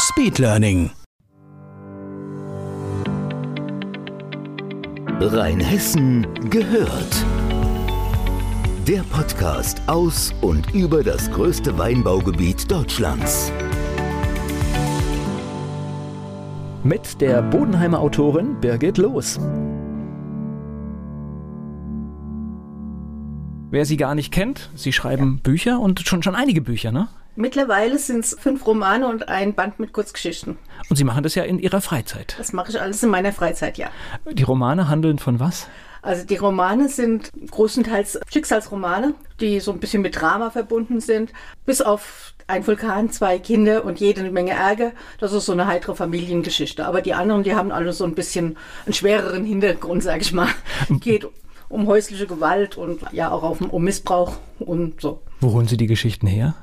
Speedlearning. Rheinhessen gehört. Der Podcast aus und über das größte Weinbaugebiet Deutschlands. Mit der Bodenheimer Autorin Birgit Loos. Wer sie gar nicht kennt, sie schreiben Bücher und schon, schon einige Bücher, ne? Mittlerweile sind es fünf Romane und ein Band mit Kurzgeschichten. Und Sie machen das ja in Ihrer Freizeit. Das mache ich alles in meiner Freizeit, ja. Die Romane handeln von was? Also die Romane sind großenteils Schicksalsromane, die so ein bisschen mit Drama verbunden sind. Bis auf ein Vulkan, zwei Kinder und jede Menge Ärger. Das ist so eine heitere Familiengeschichte. Aber die anderen, die haben alle so ein bisschen einen schwereren Hintergrund, sag ich mal. Geht um häusliche Gewalt und ja auch um Missbrauch und so. Wo holen Sie die Geschichten her?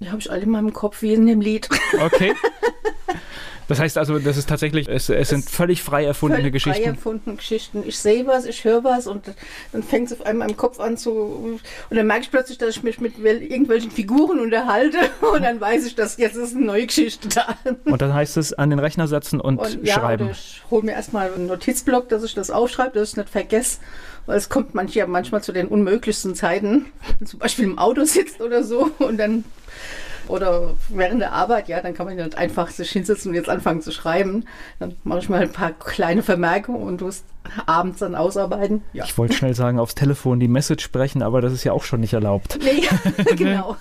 Die habe ich alle in meinem Kopf wie in dem Lied. Okay. Das heißt also, das ist tatsächlich, es, es sind völlig frei erfundene Völlig Geschichten. Frei erfundene Geschichten. Ich sehe was, ich höre was und dann fängt es auf einmal im Kopf an zu. Und dann merke ich plötzlich, dass ich mich mit wel- irgendwelchen Figuren unterhalte und dann weiß ich, dass jetzt ist eine neue Geschichte da. Und dann heißt es an den Rechner setzen und, Und ja, schreiben. oder ich hole mir erstmal einen Notizblock, dass ich das aufschreibe, dass ich es nicht vergesse. Weil es kommt manch, ja, manchmal zu den unmöglichsten Zeiten, wenn zum Beispiel im Auto sitzt oder so und dann oder während der Arbeit, ja, dann kann man nicht einfach sich hinsetzen und jetzt anfangen zu schreiben. Dann mache ich mal ein paar kleine Vermerke und du es abends dann ausarbeiten. Ja. Ich wollte schnell sagen, aufs Telefon die Message sprechen, aber das ist ja auch schon nicht erlaubt. Nee, genau.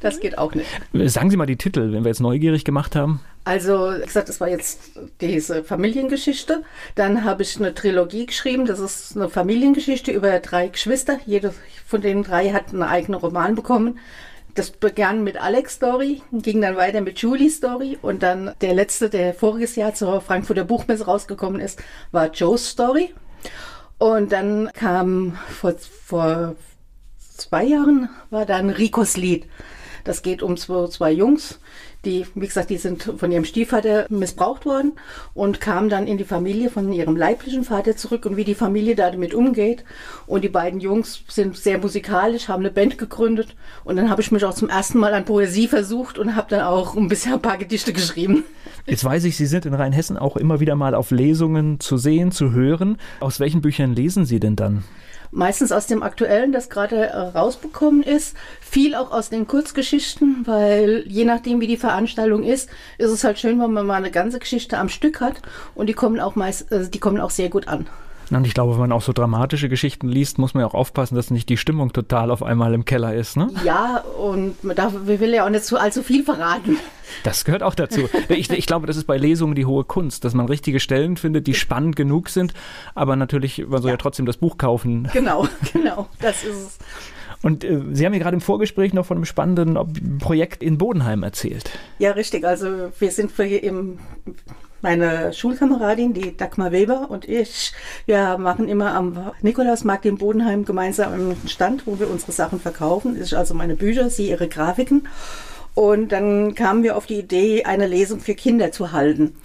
Das geht auch nicht. Sagen Sie mal die Titel, wenn wir jetzt neugierig gemacht haben. Also, wie gesagt, das war jetzt diese Familiengeschichte. Dann habe ich eine Trilogie geschrieben. Das ist eine Familiengeschichte über drei Geschwister. Jede von den drei hat einen eigenen Roman bekommen. Das begann mit Alex Story, ging dann weiter mit Julie Story und dann der letzte, der voriges Jahr zur Frankfurter Buchmesse rausgekommen ist, war Joe's Story. Und dann kam vor, vor zwei Jahren war dann Ricos Lied. Das geht um zwei, zwei Jungs, die, wie gesagt, die sind von ihrem Stiefvater missbraucht worden und kamen dann in die Familie von ihrem leiblichen Vater zurück und wie die Familie da damit umgeht. Und die beiden Jungs sind sehr musikalisch, haben eine Band gegründet und dann habe ich mich auch zum ersten Mal an Poesie versucht und habe dann auch ein bisschen ein paar Gedichte geschrieben. Jetzt weiß ich, Sie sind in Rheinhessen auch immer wieder mal auf Lesungen zu sehen, zu hören. Aus welchen Büchern lesen Sie denn dann? Meistens aus dem Aktuellen, das gerade äh, rausbekommen ist. Viel auch aus den Kurzgeschichten, weil je nachdem, wie die Veranstaltung ist, ist es halt schön, wenn man mal eine ganze Geschichte am Stück hat und die kommen auch meist, äh, die kommen auch sehr gut an. Und ich glaube, wenn man auch so dramatische Geschichten liest, muss man ja auch aufpassen, dass nicht die Stimmung total auf einmal im Keller ist. Ne? Ja, und man darf, wir will ja auch nicht zu allzu viel verraten. Das gehört auch dazu. Ich, ich glaube, das ist bei Lesungen die hohe Kunst, dass man richtige Stellen findet, die spannend genug sind, aber natürlich, man soll ja, Ja. trotzdem das Buch kaufen. Genau, genau, das ist es. Und äh, Sie haben mir gerade im Vorgespräch noch von einem spannenden Projekt in Bodenheim erzählt. Ja, richtig. Also wir sind für hier im meine Schulkameradin, die Dagmar Weber und ich, wir machen immer am Nikolausmarkt in Bodenheim gemeinsam einen Stand, wo wir unsere Sachen verkaufen. Ist also meine Bücher, sie ihre Grafiken. Und dann kamen wir auf die Idee, eine Lesung für Kinder zu halten.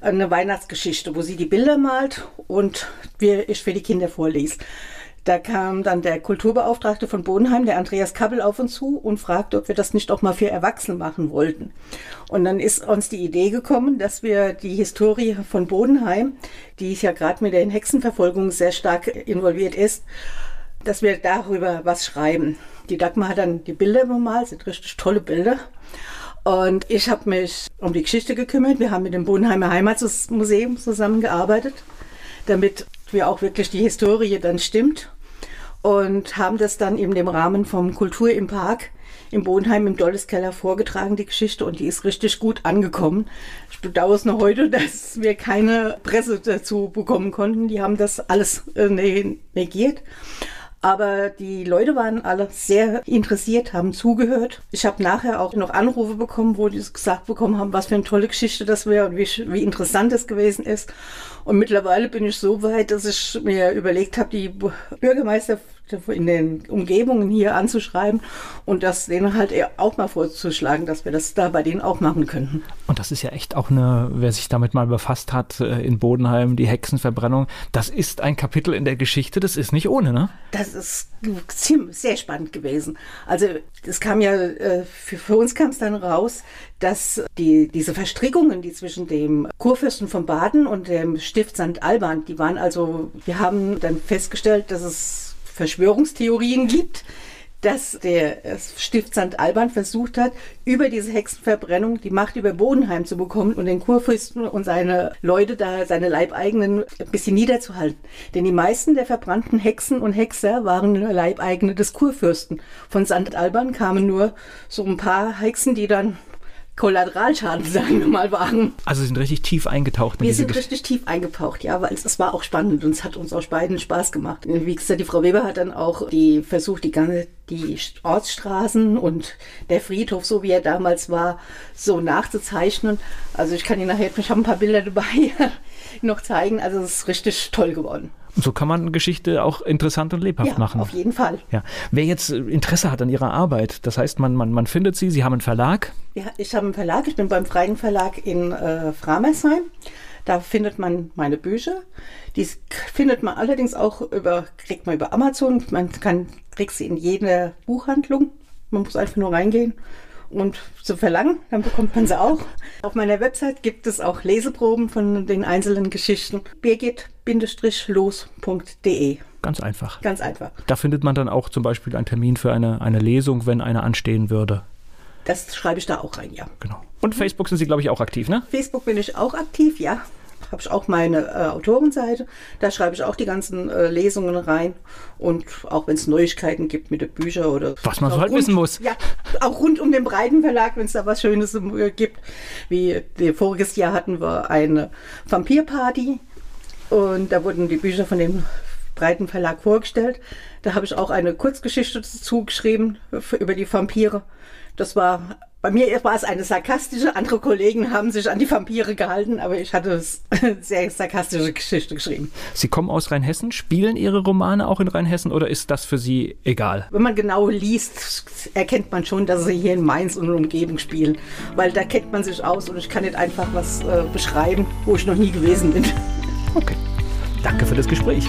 Eine Weihnachtsgeschichte, wo sie die Bilder malt und wir, ich für die Kinder vorlese. Da kam dann der Kulturbeauftragte von Bodenheim, der Andreas Kappel, auf uns zu und fragte, ob wir das nicht auch mal für Erwachsene machen wollten. Und dann ist uns die Idee gekommen, dass wir die Historie von Bodenheim, die ja gerade mit der Hexenverfolgung sehr stark involviert ist, dass wir darüber was schreiben. Die Dagmar hat dann die Bilder bemalt, sind richtig tolle Bilder. Und ich habe mich um die Geschichte gekümmert. Wir haben mit dem Bodenheimer Heimatmuseum zusammengearbeitet, damit wir auch wirklich die Historie dann stimmt. Und haben das dann in dem Rahmen vom Kultur im Park im Bodenheim im Dolleskeller vorgetragen, die Geschichte, und die ist richtig gut angekommen. Ich bedauere es noch heute, dass wir keine Presse dazu bekommen konnten. Die haben das alles äh, ne- negiert. Aber die Leute waren alle sehr interessiert, haben zugehört. Ich habe nachher auch noch Anrufe bekommen, wo die gesagt bekommen haben, was für eine tolle Geschichte das wäre und wie, wie interessant es gewesen ist. Und mittlerweile bin ich so weit, dass ich mir überlegt habe, die Bürgermeister in den Umgebungen hier anzuschreiben und das denen halt auch mal vorzuschlagen, dass wir das da bei denen auch machen könnten. Und das ist ja echt auch eine, wer sich damit mal befasst hat, äh, in Bodenheim, die Hexenverbrennung, das ist ein Kapitel in der Geschichte, das ist nicht ohne, ne? Das ist ziemlich, sehr spannend gewesen. Also es kam ja, äh, für, für uns kam es dann raus, dass die, diese Verstrickungen, die zwischen dem Kurfürsten von Baden und dem Stift St. Alban, die waren also, wir haben dann festgestellt, dass es Verschwörungstheorien gibt, dass der Stift St. Alban versucht hat, über diese Hexenverbrennung die Macht über Bodenheim zu bekommen und den Kurfürsten und seine Leute da, seine Leibeigenen ein bisschen niederzuhalten. Denn die meisten der verbrannten Hexen und Hexer waren Leibeigene des Kurfürsten. Von St. Alban kamen nur so ein paar Hexen, die dann Kollateralschaden, sagen wir mal, waren. Also sind richtig tief eingetaucht. Wir sind richtig tief eingetaucht, ja, weil es, es, war auch spannend und es hat uns auch beiden Spaß gemacht. Wie gesagt, die Frau Weber hat dann auch die versucht, die ganze die Ortsstraßen und der Friedhof, so wie er damals war, so nachzuzeichnen. Also ich kann Ihnen nachher, ich habe ein paar Bilder dabei noch zeigen. Also es ist richtig toll geworden. Und so kann man Geschichte auch interessant und lebhaft ja, machen. Auf jeden Fall. Ja. Wer jetzt Interesse hat an Ihrer Arbeit, das heißt, man, man, man findet Sie, Sie haben einen Verlag? Ja, ich habe einen Verlag, ich bin beim Freien Verlag in äh, Framersheim. Da findet man meine Bücher. Die findet man allerdings auch über, kriegt man über Amazon. Man kann, kriegt sie in jeder Buchhandlung. Man muss einfach nur reingehen und zu verlangen, dann bekommt man sie auch. Auf meiner Website gibt es auch Leseproben von den einzelnen Geschichten. birgit-los.de Ganz einfach. Ganz einfach. Da findet man dann auch zum Beispiel einen Termin für eine, eine Lesung, wenn eine anstehen würde. Das schreibe ich da auch rein, ja. Genau. Und Facebook sind Sie, glaube ich, auch aktiv, ne? Facebook bin ich auch aktiv, ja habe ich auch meine äh, Autorenseite. Da schreibe ich auch die ganzen äh, Lesungen rein. Und auch wenn es Neuigkeiten gibt mit den Büchern oder. Was man so halt rund, wissen muss. Ja, auch rund um den Breitenverlag, wenn es da was Schönes äh, gibt. Wie die, voriges Jahr hatten wir eine Vampirparty. Und da wurden die Bücher von dem Breitenverlag vorgestellt. Da habe ich auch eine Kurzgeschichte dazu geschrieben über die Vampire. Das war bei mir war es eine sarkastische, andere Kollegen haben sich an die Vampire gehalten, aber ich hatte eine sehr sarkastische Geschichte geschrieben. Sie kommen aus Rheinhessen, spielen Ihre Romane auch in Rheinhessen oder ist das für Sie egal? Wenn man genau liest, erkennt man schon, dass sie hier in Mainz und Umgebung spielen, weil da kennt man sich aus und ich kann nicht einfach was äh, beschreiben, wo ich noch nie gewesen bin. Okay, danke für das Gespräch.